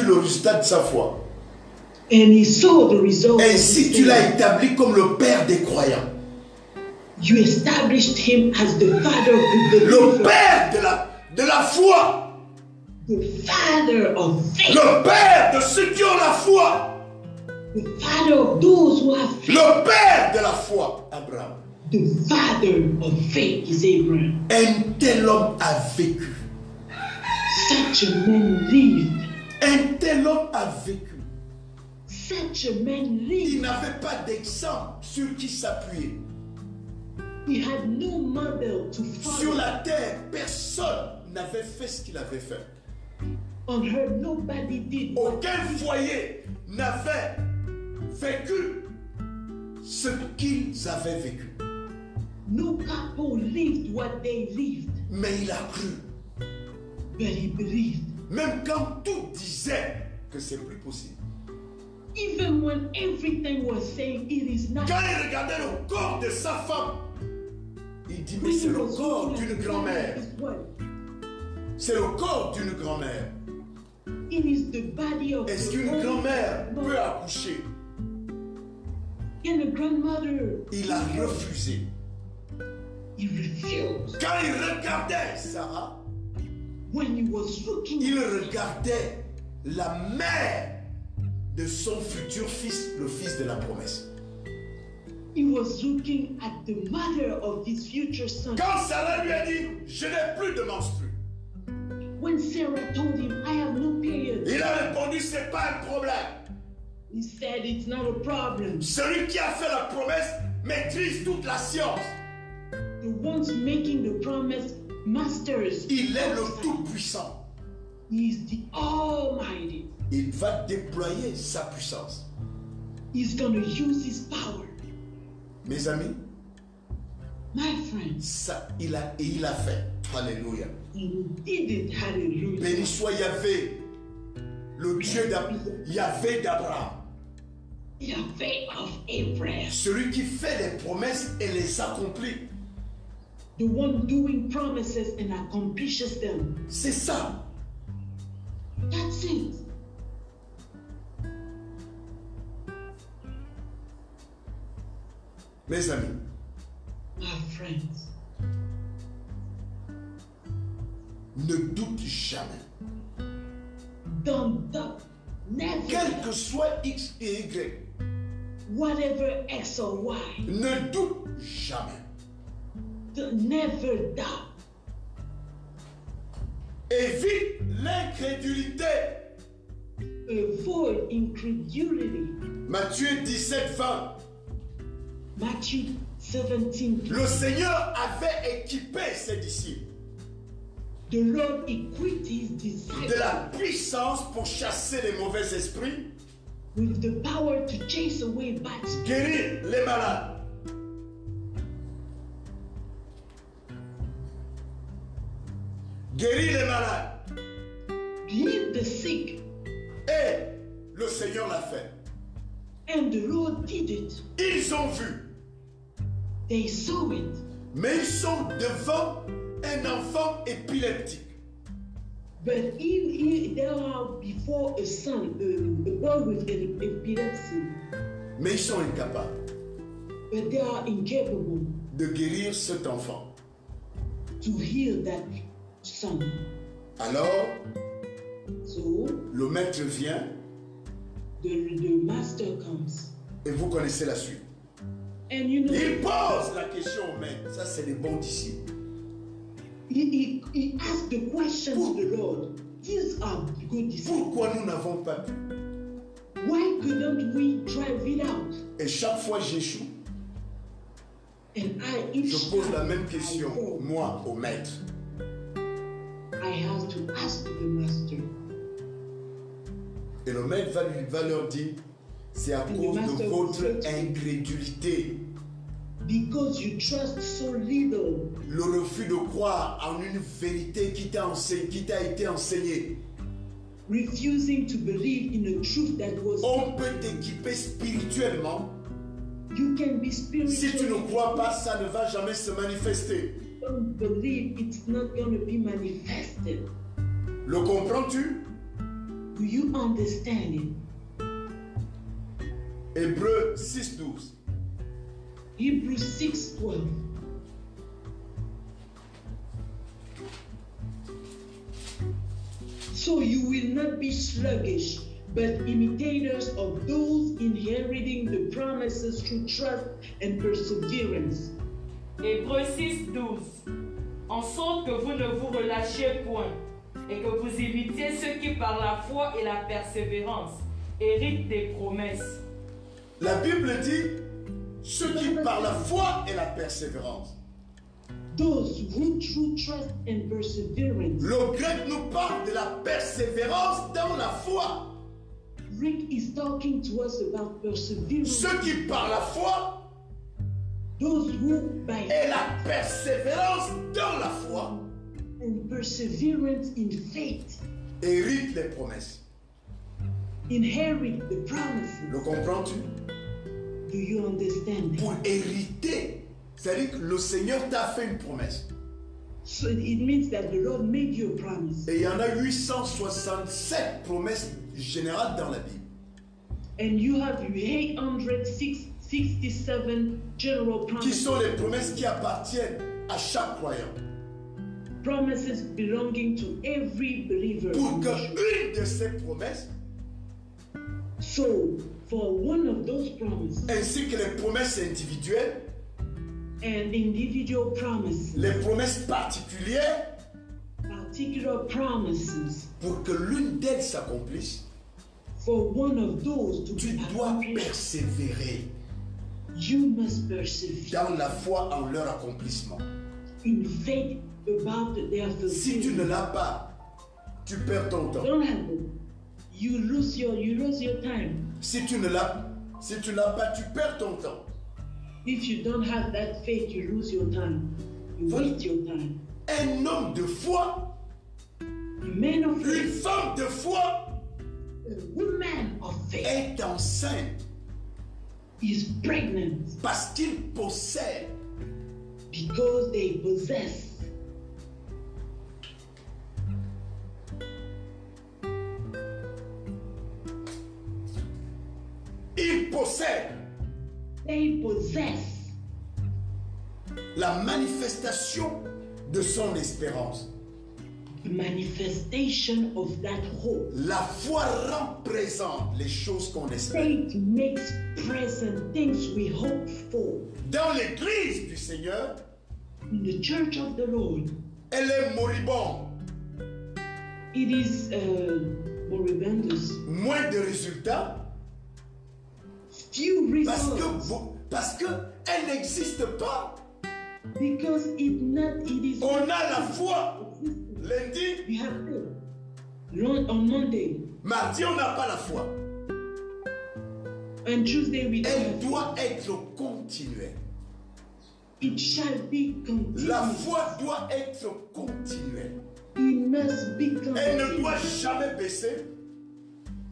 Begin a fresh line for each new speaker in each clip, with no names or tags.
vu le résultat de sa foi.
and he saw the result.
Ainsi, tu l'as établi comme le père des croyants,
You established him as the father of the
le père de la, de la foi,
the father of faith,
le père de ceux qui ont la foi,
the father of those who have faith.
le père de la foi, Abraham.
The father of faith is Abraham.
Un tel homme a vécu.
Such a man lived.
Un tel homme a vécu.
Such a man
Il n'avait pas d'exemple sur qui s'appuyer.
He had no model to
Sur la terre, personne n'avait fait ce qu'il avait fait.
On her, nobody did.
Aucun foyer n'avait vécu ce qu'ils avaient vécu.
No couple lived what they lived,
Mais il a cru.
but he believed.
Même quand tout disait que c'est plus possible.
Even when everything was saying it is not.
Quand il regardait le corps de sa femme, il dit, mais c'est le corps d'une grand-mère. C'est le corps d'une grand-mère.
It is the body of
Est-ce qu'une grand-mère peut accoucher?
And a grandmother,
Il a refusé. Quand il regardait Sarah,
When he was looking,
il regardait la mère de son futur fils, le fils de la promesse.
he was looking at the mother of his future son.
Quand Sarah lui a dit, je n'ai plus de menstru,
When Sarah told him, I have no period,
il a répondu, c'est pas un problème.
he said, It's not a problem.
Celui qui a fait la promesse maîtrise toute la science.
The ones making the promise, masters,
Il est le Tout-Puissant.
he is the Almighty.
Il va déployer sa puissance.
He's to use his power.
Mes amis,
My friends,
ça, il a, et il a fait. Alléluia. Béni soit Yahvé, le Dieu d'Ab- Yahvé d'Abraham.
Faith of Abraham,
Celui qui fait les promesses et les accomplit.
The one doing promises and accomplishes them.
C'est ça.
That's it.
Mes amis,
My friends,
ne doute jamais.
don't doubt. Never
Quel que soit X et Y,
Whatever X or Y,
ne doute jamais.
Never doubt.
Évite l'incrédulité.
Avoid incredulity.
Matthieu 17, 20.
Matthew 17.
Le Seigneur avait équipé ses disciples
The Lord equipped his
de
disciples
la puissance pour chasser les mauvais esprits,
with the power to chase away bad spirits,
guérir les malades. Guérir les malades.
heal the sick,
Et le Seigneur l'a fait.
and the Lord did it.
Ils ont vu,
They saw it,
mais ils sont devant un enfant épileptique.
but he, he, they are before a son, a, a boy with an epilepsy,
Mais ils sont incapables
but they are incapable
de guérir cet enfant.
to heal that son.
Alors,
So
le maître vient
the, the master comes,
et vous connaissez la suite.
and you know
Il pose la question au maître. Ça, c'est les bons disciples.
he, he, he asked the question to the Lord. These are good disciples.
Pourquoi nous n'avons pas pu?
Why couldn't we drive it out?
Et chaque fois j'échoue, je pose la même question, moi, au maître.
Have to ask the master.
Et le maître va, lui, va leur dire, c'est à
And
cause de votre incrédulité,
Because you trust so little,
le refus de croire en une vérité qui t'a été enseignée.
refusing to believe in a truth that was
On peut t'équiper spirituellement.
you can be
Si tu ne
spiritual.
crois pas, ça ne va jamais se manifester.
Don't believe it's not going to be manifested.
Le comprends-tu
Do you understand it?
Hébreu 6, 12.
Hebrews 6 12. So you will not be sluggish, but imitators of those inheriting the promises through trust and perseverance.
Hébreux 6, 12. En sorte que vous ne vous relâchiez point et que vous imitiez ceux qui par la foi et la persévérance héritent des promesses.
La Bible dit ceux qui par la foi et la persévérance.
Those who through trust and perseverance.
Le grec nous parle de la persévérance dans la foi.
Rick is talking to us about perseverance.
Ceux qui par la foi et la persévérance dans la foi
and perseverance in faith
héritent les promesses.
inherit the promises.
Le comprends-tu?
Do you understand?
Pour hériter, c'est-à-dire que le Seigneur t'a fait une promesse.
So it means that the Lord made you a promise.
Et il y en a 867 promesses générales dans la Bible.
And you have 867 general
Qui sont les promesses qui appartiennent à chaque croyant.
Promises belonging to every believer.
Pour qu'une de ces promesses,
So for one of those promises
ainsi que les promesses individuelles,
and individual promises,
les promesses particulières,
particular promises,
pour que l'une d'elles s'accomplisse,
for one of those to
tu dois persévérer
you must persevere
dans la foi en leur accomplissement.
in faith about their
Si tu ne l'as pas, tu perds ton temps.
don't have it. You lose your you lose your time.
Si tu ne l'as si tu l'as pas, tu perds ton temps.
If you don't have that faith, you lose your time. You
Voilà.
waste your time.
Un homme de foi,
A man of
une
faith,
femme de foi
a woman of faith
est enceinte
is pregnant.
Parce qu'il possède
because they possess.
Il possède
they possess.
La manifestation de son espérance.
The manifestation of that hope.
La foi rend présente les choses qu'on espère.
Faith makes present things we hope for.
Dans l'église du Seigneur,
In the church of the Lord,
elle est moribonde.
it is uh, moribundus.
Moins de résultats
Few
parce que,
results
vous- parce que elle n'existe pas.
because it not it is.
On a la foi. Lundi,
We have faith. Lord, on Monday
mardi, on n'a pas la foi.
and Tuesday we
Elle doit être continuelle.
It shall be continued.
La foi doit être continuelle.
It must be
Elle ne doit jamais baisser.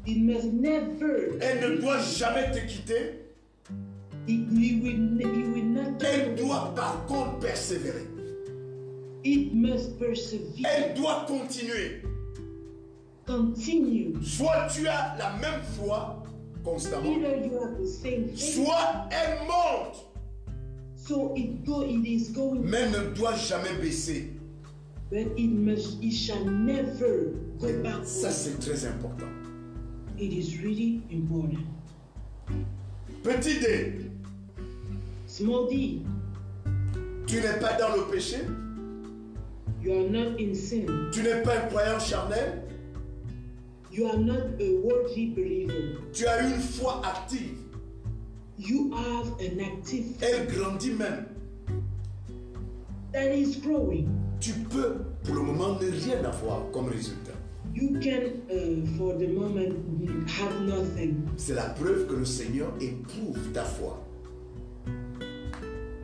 It must never.
Elle ne doit jamais te quitter.
It, will not.
Elle doit par contre persévérer.
It must persevere.
Elle doit continuer.
Continue.
Soit tu as la même foi constamment,
Either you have the same faith,
soit elle monte,
so it go. It is going,
mais ne doit jamais baisser.
but it must. It shall never go back.
Ça, c'est très important.
It is really important.
Petit D,
Small d.
tu n'es pas dans le péché,
You are not in sin.
tu n'es pas un croyant charnel,
You are not a worldly believer.
Tu as une foi active.
You have an active
Elle grandit même.
that is growing.
Tu peux, pour le moment, ne rien avoir comme résultat.
You can, uh, for the moment, have nothing.
C'est la preuve que le Seigneur éprouve ta foi.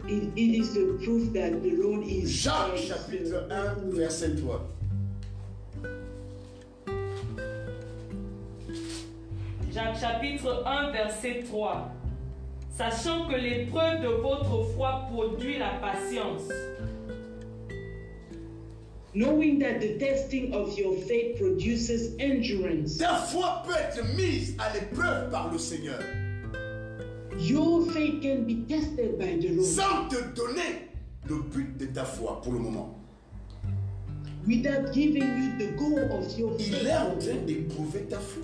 It, it is the proof that the Lord is.
Jacques chapitre 1, verset 3.
Jacques chapitre 1 verset 3. Sachant que l'épreuve de votre foi produit la patience.
Knowing that the testing of your faith produces endurance.
Ta foi peut être mise à l'épreuve par le Seigneur
Your faith can be tested by the Lord
sans te donner le but de ta foi pour le moment.
without giving you the goal of your
Il est en
faith.
train d'éprouver ta foi.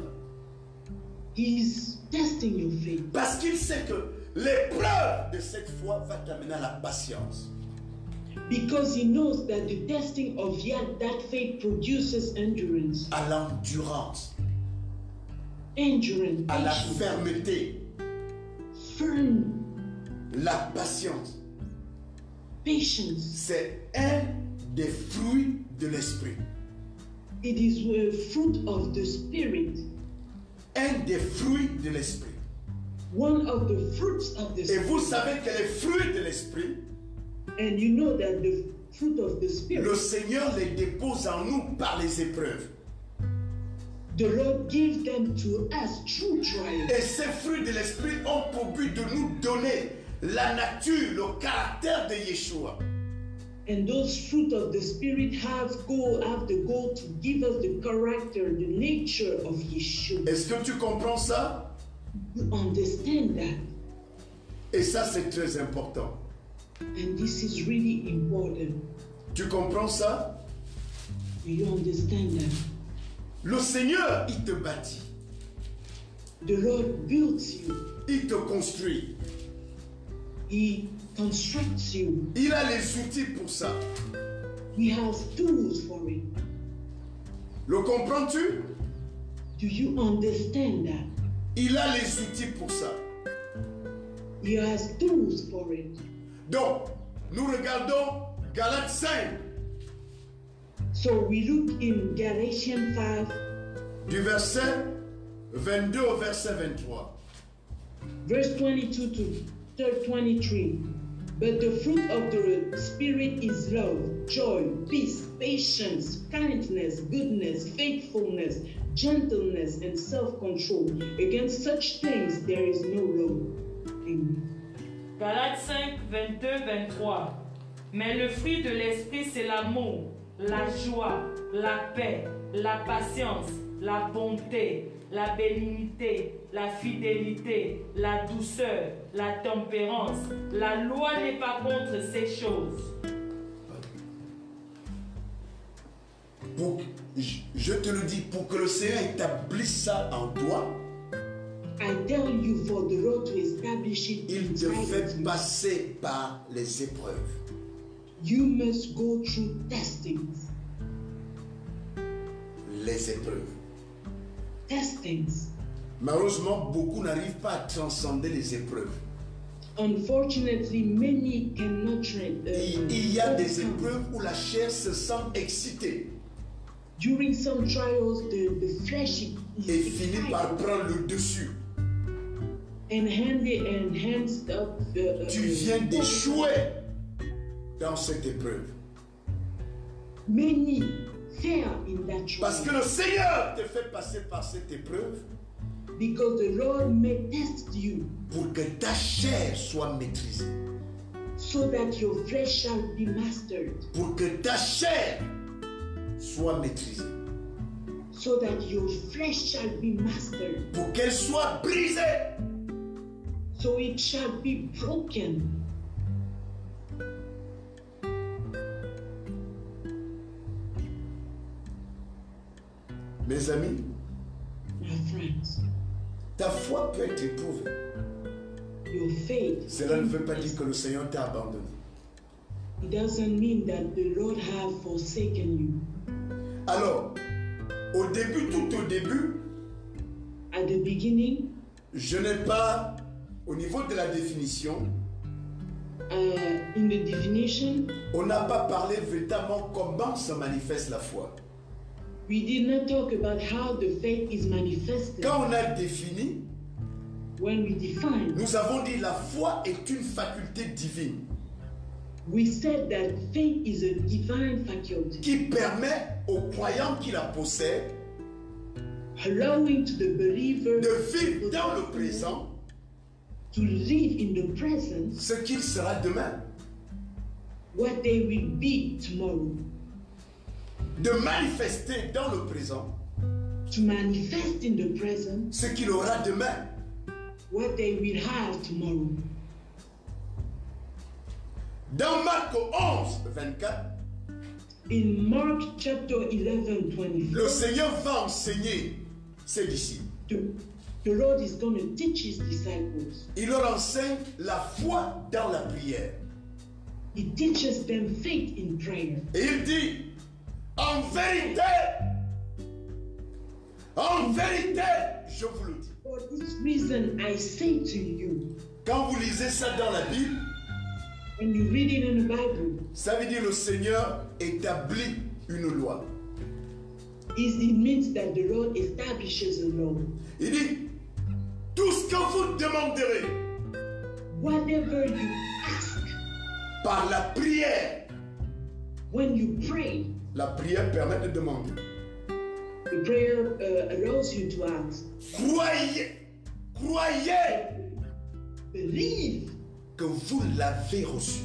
He's testing your faith
Parce qu'il sait que l'épreuve de cette foi va t'amener à la patience.
because he knows that the testing of yet that faith produces endurance,
à l'endurance,
endurance,
à la fermeté, la patience.
patience.
C'est un des fruits de l'esprit.
It is a fruit of the spirit,
Un des fruits de l'esprit.
one of the fruits of the
Et
spirit.
vous savez que les fruits de l'esprit,
And you know that the fruit of the
le
spirit,
Seigneur les dépose en nous par les épreuves.
The Lord gives them to us through trials.
Et ces fruits de l'esprit ont pour but de nous donner la nature, le caractère de Yeshua.
And those fruit of the spirit have goal have the goal to give us the character, the nature of Yeshua.
Est-ce que tu comprends ça
You understand that,
Et ça, c'est très important.
and this is really important.
Tu comprends ça
Do you understand that?
Le Seigneur, il te bâtit,
The Lord builds you.
il te construit.
He constructs you.
Il a les outils pour ça.
He has tools for it.
Le comprends-tu?
Do you understand that?
Il a les outils pour ça.
He has tools for it.
Donc, nous regardons Galates 5,
So we look in Galatians 5,
du verset 22 au verset 23.
verse 22 to 23. But the fruit of the Spirit is love, joy, peace, patience, kindness, goodness, faithfulness, gentleness, and self control. Against such things there is no law. Amen.
Galates 5, 22, 23. Mais le fruit de l'esprit, c'est l'amour, la joie, la paix, la patience, la bonté, la bénignité, la fidélité, la douceur, la tempérance. La loi n'est pas contre ces choses.
Pour- je- je te le dis, pour que le Seigneur établisse ça en toi,
I tell you for the Lord to establish it
il te fait passer par les épreuves.
You must go through testings.
Les épreuves.
Testings.
Malheureusement, beaucoup n'arrivent pas à transcender les épreuves.
Unfortunately, many cannot train. uh,
Il, il y a des épreuves où la chair se sent excitée
During some trials, the, the flesh is
et finit par prendre le dessus.
and handed and hands up. Uh,
Tu viens d'échouer dans cette épreuve.
Many fail in that trial
Parce que le Seigneur te fait passer par cette épreuve
because the Lord may test you
pour que ta chair soit maîtrisée.
so that your flesh shall be mastered,
Pour que ta chair soit maîtrisée.
so that your flesh shall be mastered,
Pour qu'elle soit brisée.
so it shall be broken.
Mes amis, ta foi peut être éprouvée. Cela ne veut pas dire que le Seigneur t'a abandonné.
It doesn't mean that the Lord have forsaken you.
Alors, Au début, tout au début,
At the beginning,
je n'ai pas, au niveau de la définition,
uh, in the definition,
on n'a pas parlé véritablement comment se manifeste la foi.
We did not talk about how the faith is manifested.
Quand on a défini,
When we define,
nous avons dit la foi est une faculté divine.
we said that faith is a divine faculty,
qui permet aux croyants qui la possèdent
allowing to the believer
de vivre dans le présent
to live in the present
ce qu'il sera demain,
what they will be tomorrow,
de manifester dans le présent
to manifest in the present
ce qu'il aura demain.
what they will have tomorrow.
Dans Marc 11, 24,
In Mark chapter 11, 24,
le Seigneur va enseigner ses disciples.
the, the Lord is going to teach his disciples.
Il leur enseigne la foi dans la prière.
He teaches them faith in prayer.
Et il dit, en vérité, en vérité, je vous le dis.
For this reason, I say to you,
Quand vous lisez ça dans la Bible,
when you read it in the Bible,
ça veut dire le Seigneur établit une loi.
is it means that the Lord establishes a law.
Il dit, tout ce que vous demanderez
Whatever you ask,
par la prière,
when you pray,
la prière permet de demander.
the prayer uh, allows you to ask.
Croyez, croyez
Believe
que vous l'avez reçu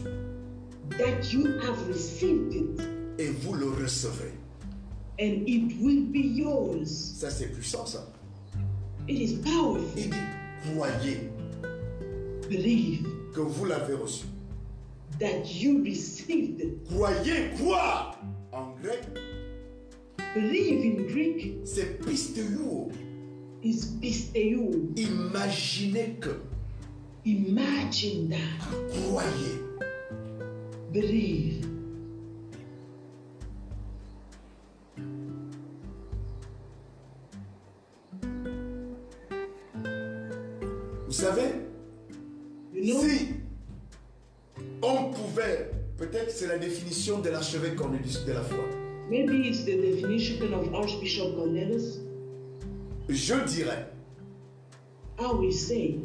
that you have received it
et vous le recevrez.
and it will be yours.
Ça c'est puissant ça.
It is powerful.
Il dit, croyez
Believe
que vous l'avez reçu.
that you received it.
Croyez quoi En grec,
Believe in Greek
c'est pisteuo.
is pisteu.
Imaginez que.
Imagine that.
Croyez.
Believe.
Vous savez,
You know,
si on pouvait, peut-être c'est la définition de l'archevêque Cornelius de la foi.
maybe it's the definition of Archbishop Cornelius.
Je dirais,
I will say,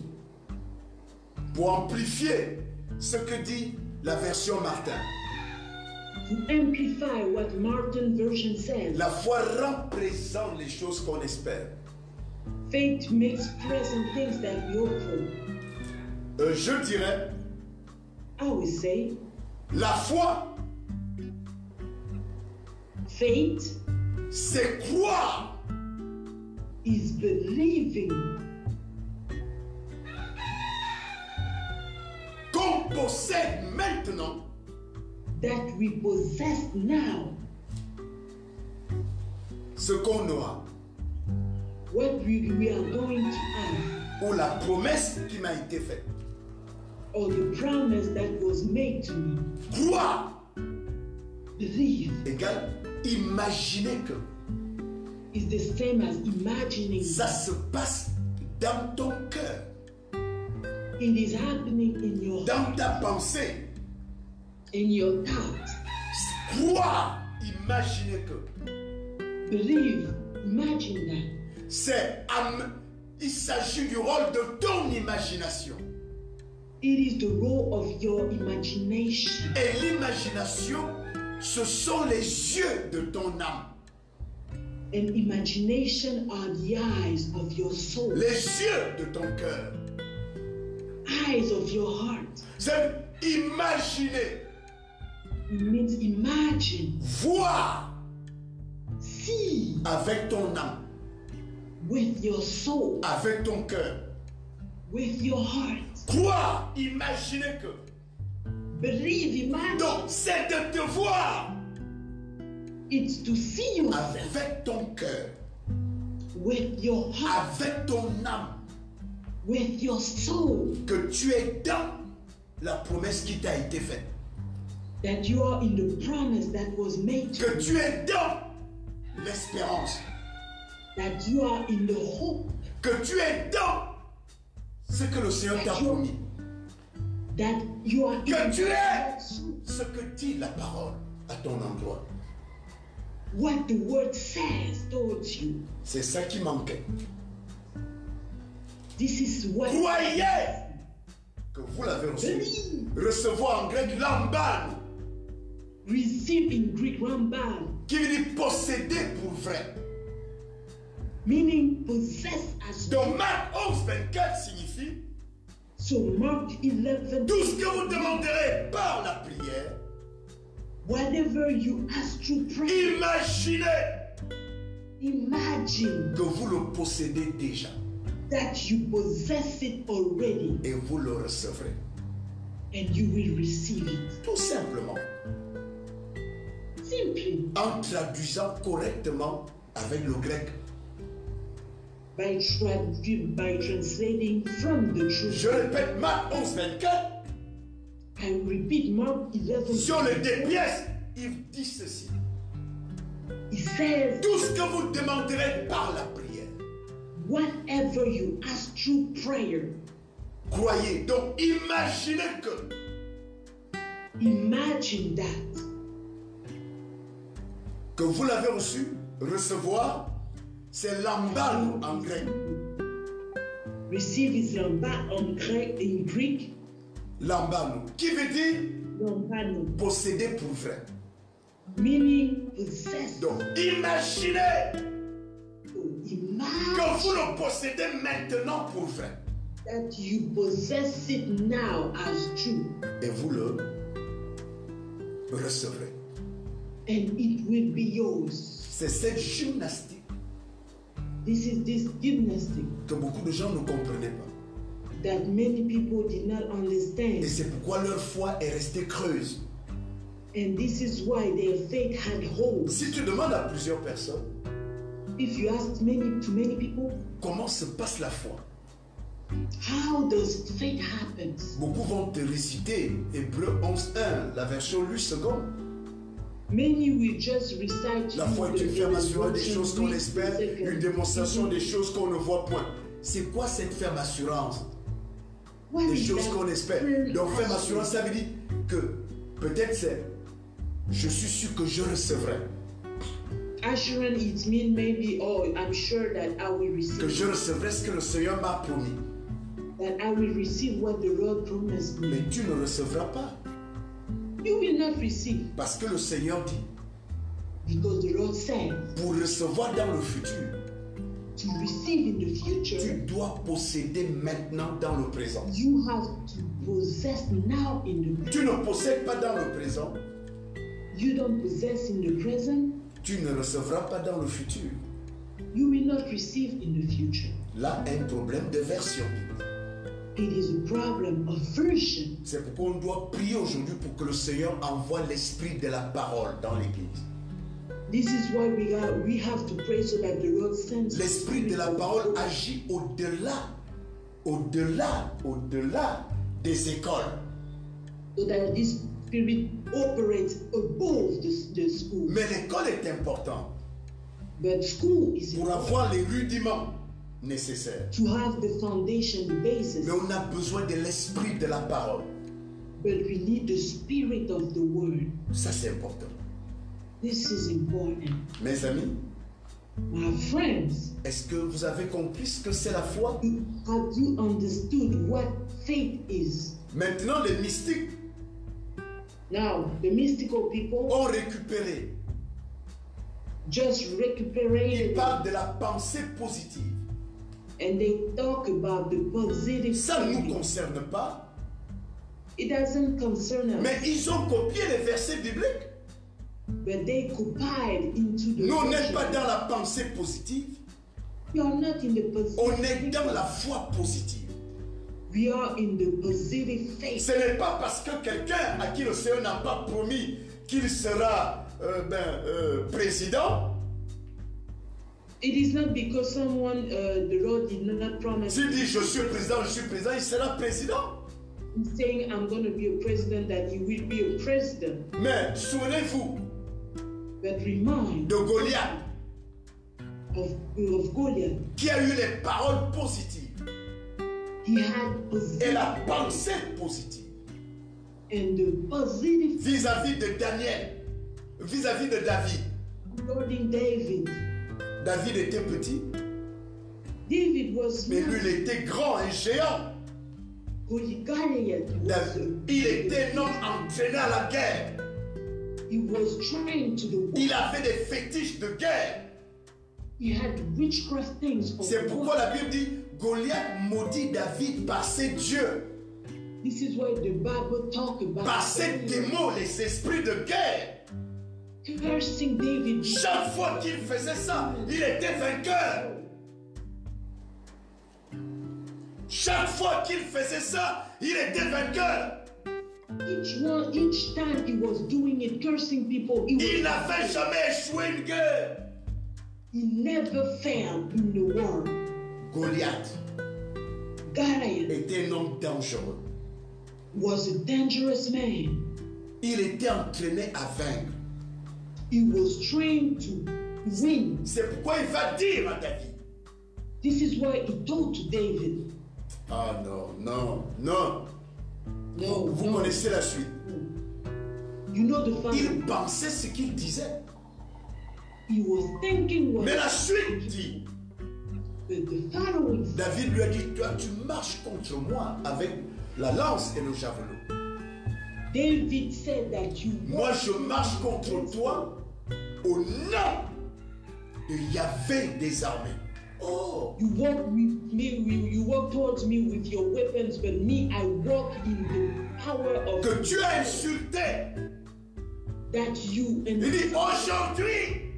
pour amplifier ce que dit la version Martin,
to amplify what Martin version says,
la foi rend présent les choses qu'on espère.
faith makes present things that we hope for.
Euh, je dirais,
I will say,
la foi,
faith
c'est croire
is believing.
Qu'on possède maintenant.
That we possess now.
Ce qu'on aura,
what we, we are going to have.
Ou la promesse qui m'a été faite.
Or the promise that was made to me.
Croire
Believe
égale imaginer que
is the same as imagining
ça se passe dans ton cœur,
it is happening in your
dans ta pensée.
in your thoughts.
Croire, imaginer que
Believe, imagine that.
c'est il s'agit du rôle de ton imagination.
It is the role of your imagination.
Et l'imagination, ce sont les yeux de ton âme.
And imagination are the eyes of your soul,
les yeux de ton cœur.
eyes of your heart.
C'est imaginer,
It means imagine,
voir
see
avec ton âme,
with your soul,
avec ton cœur.
with your heart.
Croire, imaginer que.
Believe, imagine.
Donc, c'est de te voir
It's to see yourself
avec ton cœur,
with your heart,
avec ton âme,
with your soul,
que tu es dans la promesse qui t'a été faite.
that you are in the promise that was made to
Que
you,
tu es dans l'espérance
that you are in the hope,
que tu es dans ce que le Seigneur t'a promis,
that you are
que tu es ce que dit la parole à ton endroit.
what the word says towards you.
C'est ça qui manquait.
This is what
Croyez que vous l'avez reçu.
believe.
Recevoir en grec lamban,
Receive in Greek Ramban,
qui veut dire posséder pour vrai.
meaning possess as
Donc Marc 11, 24 signifie
So Mark 11,
tout ce que vous demanderez par la prière,
whatever you ask through prayer,
imaginez
imagine
que vous le possédez déjà
that you possess it already
et vous le recevrez.
and you will receive it.
Tout simplement
Simply
en traduisant correctement avec le grec.
By, by translating from the truth.
Je répète, Marc 11, 24,
I repeat Mark 11.
sur les deux pièces, il dit ceci.
It says,
Tout ce que vous demanderez par la prière,
whatever you ask through prayer,
croyez. Donc imaginez que
imagine that
que vous l'avez reçu, recevoir, c'est lambano en grec.
receive is lamba on Greek, in Greek,
Lambano, qui veut dire
lambano,
posséder pour vrai.
meaning possess.
Donc imaginez que
Imagine
vous le possédez maintenant pour vrai.
that you possess it now as true,
Et vous le recevrez.
and it will be yours.
C'est cette gymnastique
This is this gymnastic
que beaucoup de gens ne comprenaient pas.
that many people did not
Et
understand,
c'est pourquoi leur foi est restée creuse.
and this is why their faith had holes.
Si tu demandes à plusieurs personnes
If you ask many to many people,
comment se passe la foi,
how does faith happen?
beaucoup vont te réciter Hébreu 11.1, la version lui seconde.
Many will just recite
La foi est une affirmation
the
des choses qu'on espère, une démonstration des choses qu'on ne voit point. C'est quoi cette ferme assurance Des choses qu'on espère. Donc ferme
assurance?
assurance, ça veut dire que peut-être c'est je suis sûr que je recevrai.
Assurance, it means maybe, oh, I'm sure that I will
Que
receive,
je recevrai ce que le Seigneur m'a promis.
that I will receive what the Lord promised me.
Mais tu ne recevras pas.
You will not receive
Parce que le Seigneur dit,
because the Lord said
pour recevoir dans le futur,
to receive in the
tu
future,
dois posséder maintenant dans le présent.
you have to possess now in the
Tu ne possèdes pas dans le présent,
you don't possess in the present,
tu ne recevras pas dans le futur.
you will not receive in the future.
Là, un problème de version. C'est pourquoi on doit prier aujourd'hui pour que le Seigneur envoie l'esprit de la parole dans l'église.
This is why we are we have to pray so that the Lord sends the
L'esprit de la parole agit au-delà, au-delà, au-delà des écoles.
so that this spirit operates above the, the school.
Mais l'école est importante
But school is
pour
important
avoir les rudiments
to have the foundation, the basis.
Mais on a besoin de l'esprit de la parole.
But we need the spirit of the word.
Ça, c'est important.
This is important.
Mes amis,
My friends,
est-ce que vous avez compris ce que c'est la foi?
have you understood what faith is?
Maintenant, les mystiques
Now, the mystical people
ont récupéré.
just
Ils
recuperated
parlent de la pensée positive. Ça ne nous concerne pas.
It doesn't concern us,
Mais ils ont copié les versets bibliques.
but they copied into the
Nous, on n'est pas dans la pensée positive.
We are not in the positive.
On est dans la foi positive.
We are in the positive faith.
Ce n'est pas parce que quelqu'un à qui le Seigneur n'a pas promis qu'il sera euh, ben, euh, président,
It is not because someone, uh, the Lord did not promise,
s'il dit je suis président, je suis président, il sera président.
He's saying, I'm going to be a president, that he will be a president.
Mais souvenez-vous
But remind
de Goliath.
of, of Goliath.
qui a eu les paroles positives
He had
et
positive
la pensée positive
and the positive
vis-à-vis de Daniel, vis-à-vis de David.
regarding David.
David était petit,
David was
mais lui, il était grand et géant. David- il était un homme entraîné à la guerre.
he was trying to the war.
Il avait des fétiches de guerre.
He had witchcraft things. of
C'est pourquoi la Bible dit Goliath maudit David par ses dieux,
This is why the Bible talk about
par ses démons, les esprits de guerre.
Cursing David.
Chaque fois qu'il faisait ça, il était vainqueur. Chaque fois qu'il faisait ça, il était vainqueur.
Each one, each time he was doing it, cursing people, he,
Il n'avait jamais échoué une guerre.
he never failed in the war.
Goliath
Goliath
était un homme dangereux.
was a dangerous man.
Il était entraîné à vaincre.
He was trained to win.
C'est pourquoi il va dire à David
This is why he told to David,
Ah non, non, non.
No,
Vous
no.
connaissez la suite.
You know the
Il pensait ce qu'il disait.
He was thinking what
Mais la suite dit David lui a dit Toi, tu marches contre moi avec la lance et le javelot.
David said that you
Moi, je marche contre toi au nom de Yahvé des armées. Oh,
You walk with me, you, you walk towards me with your weapons, but me, I walk in the power of
que tu as insulté.
that you and
Il dit aujourd'hui.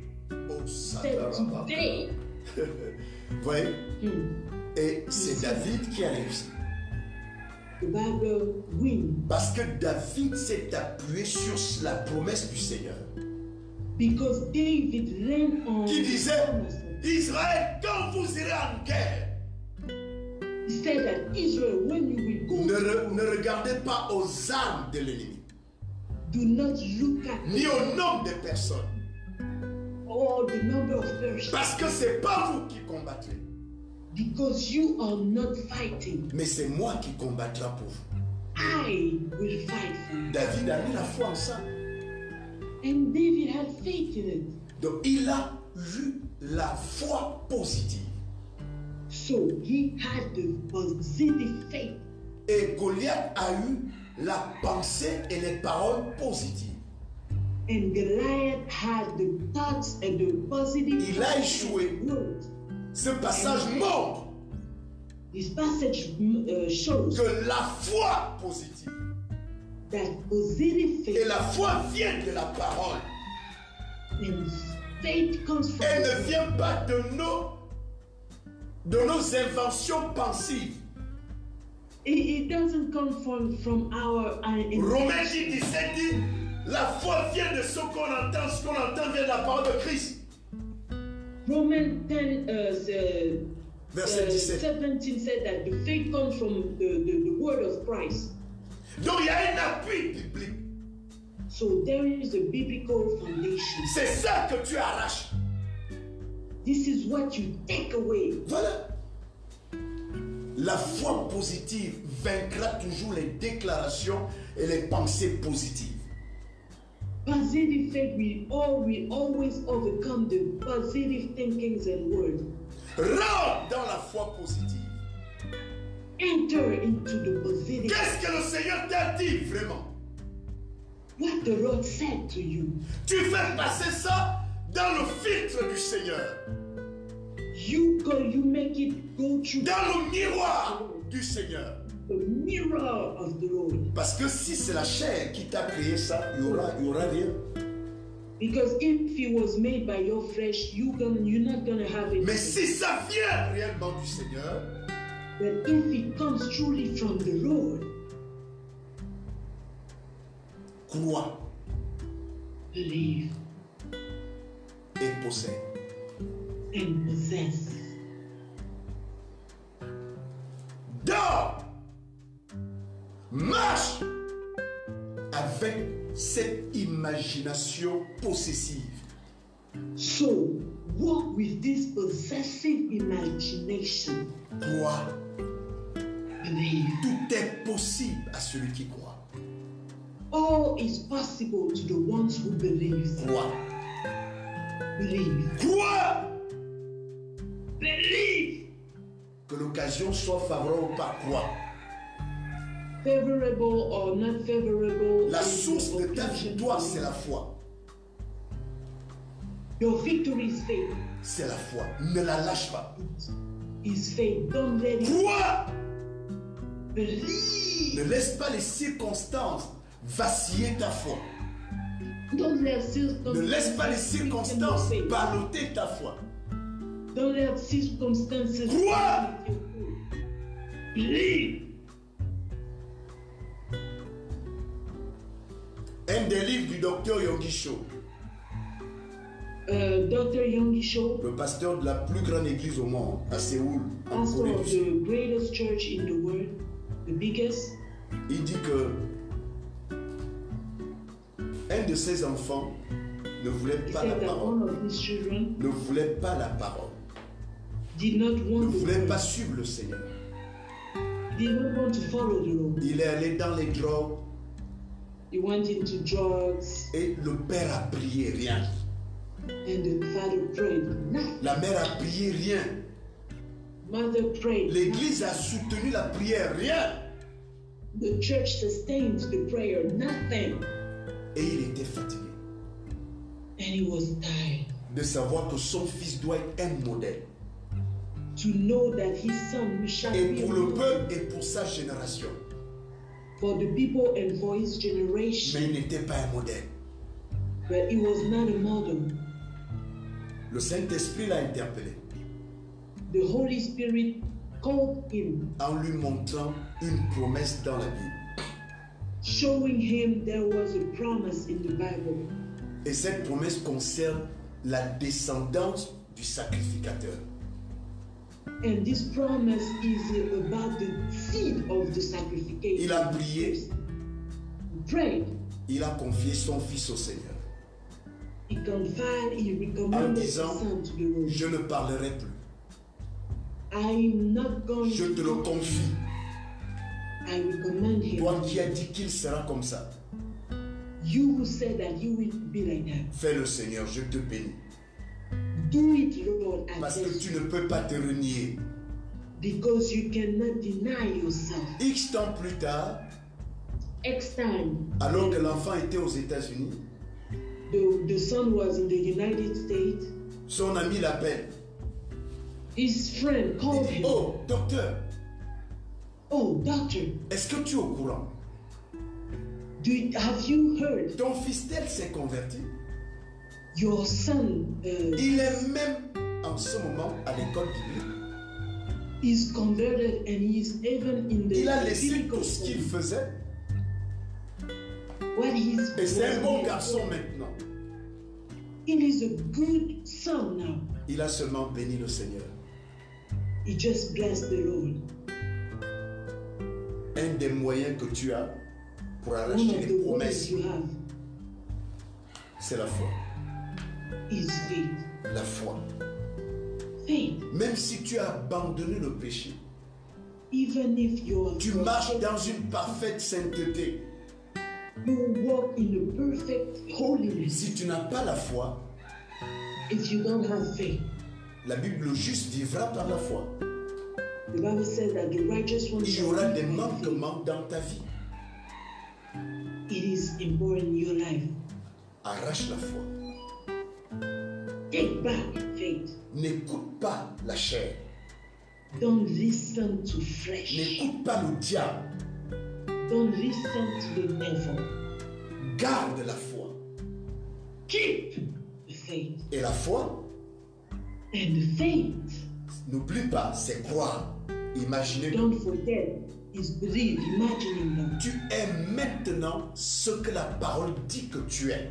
Oh, Satan.
today.
Vous voyez?
Hmm.
Et c'est David qui a réussi.
The Bible win
Parce que David s'est appuyé sur la promesse du Seigneur.
Because David on
Qui disait. Israël, quand vous irez en guerre,
He said that Israel, when you will go,
ne, re- ne regardez pas aux armes de l'ennemi,
do not look at
ni au nombre de personnes.
all the number of persons
Parce que c'est pas vous qui combattrez,
because you are not fighting.
mais c'est moi qui combattrai pour vous.
I will fight for you.
David a mis la foi en ça.
And David had faith in it.
Donc il a eu la foi positive.
So he had the positive faith.
Et Goliath a eu la pensée et les paroles positives.
And Goliath had the thoughts and the positive
Il a échoué. Ce passage montre
This passage uh, shows
que la foi positive et la foi vient de la parole. Elle ne vient pas de nos, de nos inventions pensives.
It, doesn't come from from our
Romains 10, 17 dit La foi vient de ce qu'on entend, ce qu'on entend vient de la parole de Christ.
Romans 10 uh, the,
Verset
uh,
17.
17 said that the faith comes from the, the, the word of Christ.
Donc il y a un appui biblique.
So there is a biblical foundation.
C'est ça que tu arraches.
This is what you take away.
Voilà. La foi positive vaincra toujours les déclarations et les pensées positives.
Positive faith will, always overcome the positive thinkings and words.
Rentre dans la foi positive.
Enter into the positive.
Qu'est-ce que le Seigneur t'a dit vraiment?
What the Lord said to you.
Tu fais passer ça dans le filtre du Seigneur,
You go, you make it go through
dans le miroir du Seigneur.
the mirror of the Lord.
Parce que si c'est la chair qui t'a créé ça, il y aura, il y aura rien.
Because if it was made by your flesh, you gonna, you're not gonna have it.
Mais si ça vient réellement du Seigneur,
But if it comes truly from the Lord,
crois
believe
et possède.
and possess.
Dors, marche avec cette imagination possessive.
So walk with this possessive imagination.
Crois.
Believe.
Tout est possible à celui qui croit.
All is possible to the ones who believe.
Crois.
Believe.
Crois.
Believe.
Que l'occasion soit favorable ou pas. Crois.
Favorable or not favorable.
La source de ta victoire, c'est la foi.
Your victory is faith.
C'est la foi. Ne la lâche pas.
Is faith. Don't let it
Crois.
Believe.
Ne laisse pas les circonstances vaciller ta foi.
Don't let circumstances.
Ne laisse pas les circonstances
faith.
balloter ta foi.
Don't let circumstances.
Crois.
Believe.
Un des livres du docteur Yogi
Uh, Dr. Yogi Cho,
le pasteur de la plus grande église au monde, à Séoul, en Corée
of
du Sud,
the greatest church in the world, the biggest,
il dit que un de ses enfants ne voulait pas la parole, ne voulait pas la parole,
did not
ne
want
voulait pas suivre le Seigneur.
did not want to follow the Lord.
Il est allé dans les drogues
He went into drugs,
et le père a prié rien.
and the father prayed.
La mère a prié rien. L'église a soutenu la prière rien.
The church sustained the prayer. Nothing.
Et il était fatigué
And he was tired
de savoir que son fils doit être un modèle.
to know that his son shall
Et
be
pour
a
le peuple et pour sa génération.
for the people and for his generation.
Mais il n'était pas un modèle.
But he was not a model.
Le Saint-Esprit l'a interpellé
The Holy Spirit called him,
en lui montrant une promesse dans la Bible.
showing him there was a promise in the Bible.
Et cette promesse concerne la descendance du sacrificateur.
And this promise is about the seed of the sacrification.
Il a prié.
Prayed.
Il a confié son fils au Seigneur
He confided, he
en disant,
son to the Lord.
je ne parlerai plus.
I'm not going
Je te
to
le confie.
I recommend him.
Toi qui as dit qu'il sera comme ça,
You who said that you will be like that.
fais-le Seigneur, je te bénis.
Do it, Lord,
Parce que tu
you.
ne peux pas te renier.
Because you cannot deny yourself.
X temps plus tard,
Next time,
alors que l'enfant était aux États-Unis,
the, the son was in the United States.
son ami l'appelle.
His friend called him.
oh, docteur,
Oh, doctor,
est-ce que tu es au courant?
Do you, have you heard?
Ton fils tel s'est converti.
your son uh,
Il est même en ce moment à l'école biblique.
is converted and he is even in the
Il a laissé tout ce qu'il faisait.
What he's
Et c'est un bon garçon maintenant.
Is a good son now.
Il a seulement béni le Seigneur.
Just blessed the Lord.
Un des moyens que tu as pour arracher les promesses,
you have
c'est la foi.
is faith.
La foi.
Faith.
Même si tu as abandonné le péché,
Even if you're
tu marches dans une parfaite sainteté.
you walk in a perfect holiness.
Si tu n'as pas la foi,
If you don't have faith,
la Bible le juste vivra par la foi.
the Bible says that the righteous one
Il y aura des manquements dans ta vie.
It is important in your life.
Arrache la foi.
Take back faith.
N'écoute pas la chair.
Don't listen to flesh.
N'écoute pas le diable.
Don't listen to the devil.
Garde la foi.
Keep the faith.
Et la foi,
And faith,
n'oublie pas, c'est croire. Imaginez que
don't forget, is believe, imagining that,
tu es maintenant ce que la parole dit que tu es.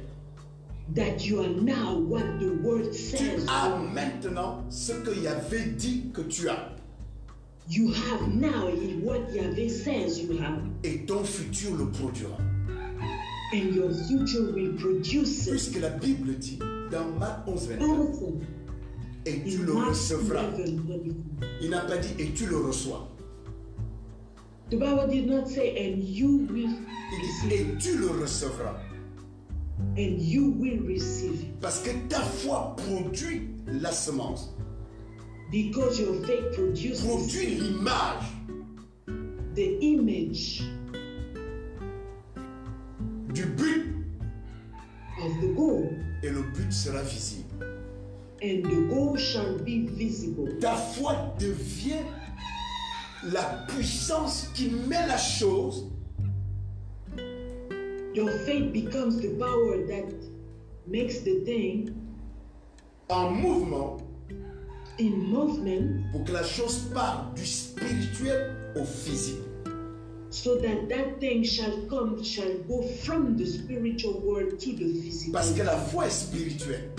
that you are now what the word
Tu
says.
as
you are.
maintenant ce que Yahvé dit que tu as.
You have now what Yahweh says you have,
Et ton futur le produira.
and your future will produce it.
Puisque la Bible dit dans Marc 11, 24,
Also,
et tu le recevras.
11, 24,
Il n'a pas dit et tu le reçois.
the Bible did not say, and you will
Il dit et tu le recevras.
and you will receive.
Parce que ta foi produit la semence,
Because your faith produces
produit l'image
the image
du but
of the goal,
et le but sera visible.
And the goal shall be visible.
Ta foi devient la puissance qui met la chose
Your faith becomes the power that makes the thing
en mouvement
in movement
pour que la chose parte du spirituel au physique.
so that that thing shall come, shall go from the spiritual world to the physical.
Parce que la foi est spirituelle.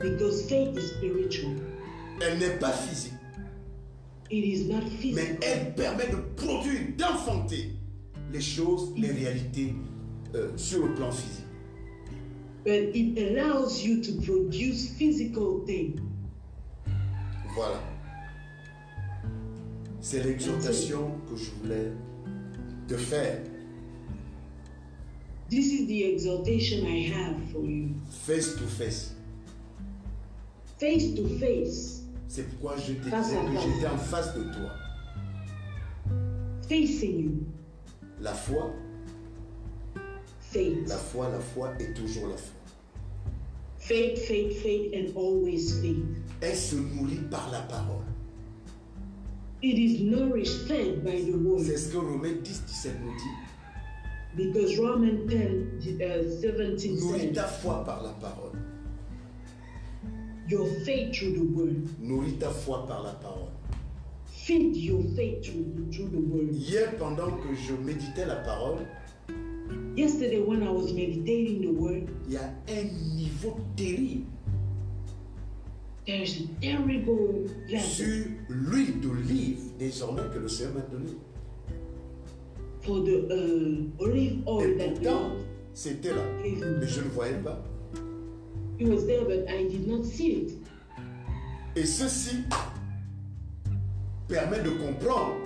Because faith is spiritual.
Elle n'est pas physique.
It is not
Mais
physical.
elle permet de produire, d'enfanter les choses, les réalités euh, sur le plan physique.
But it allows you to produce physical things.
Voilà. C'est l'exhortation que je voulais te faire.
This is the exaltation I have for you.
Face to face.
Face to face,
C'est pourquoi je disais que j'étais en face de toi.
facing you.
La foi,
Faith.
la foi, la foi est toujours la foi.
Faith, faith, faith, and always faith.
Elle se nourrit par la parole.
It is nourished, by the
C'est
word.
ce que Romains 10, 17 nous dit.
Because Romans 10, uh, 17
Nourris ta foi par la parole.
Your faith through the word.
Nourris ta foi par la parole.
Feed your faith through, through the word.
Hier, pendant que je méditais la parole,
Yesterday, when I was meditating the word,
il y a un niveau terrible
there's a terrible level
sur l'huile d'olive désormais que le Seigneur m'a donnée.
for the uh, olive
Et
oil that
pourtant, c'était là. Mais je ne voyais pas.
Was there, but I did not see it.
Et ceci permet de comprendre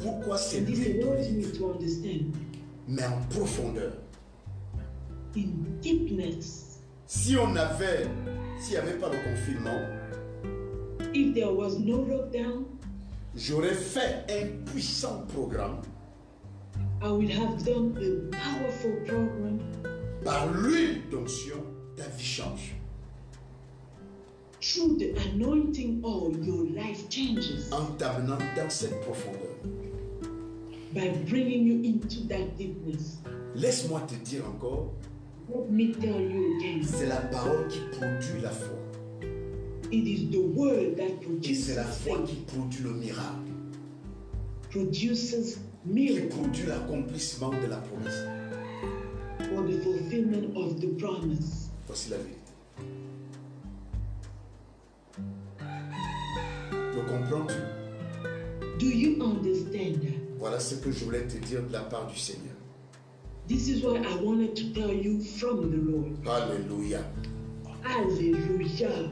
pourquoi c'est
understand
mais en profondeur.
in deepness.
Si on avait, s'il n'y avait pas de confinement,
If there was no lockdown,
j'aurais fait un puissant programme
I would have done a powerful program
par l'huile d'onction, ta vie change.
through the anointing oil. Your life changes
En t'amenant dans cette profondeur.
by bringing you into that deepness.
Laisse-moi te dire encore,
Let me tell you again,
c'est la parole qui produit la foi.
it is the word that
Et c'est
produces
la foi qui produit le miracle,
produces
qui
miracle
produit l'accomplissement de la promesse.
for the fulfillment of the promise.
Voici la vérité. Le comprends-tu?
Do you understand?
Voilà ce que je voulais te dire de la part du Seigneur.
This is what I wanted to tell you from the Lord.
Alléluia.
Hallelujah.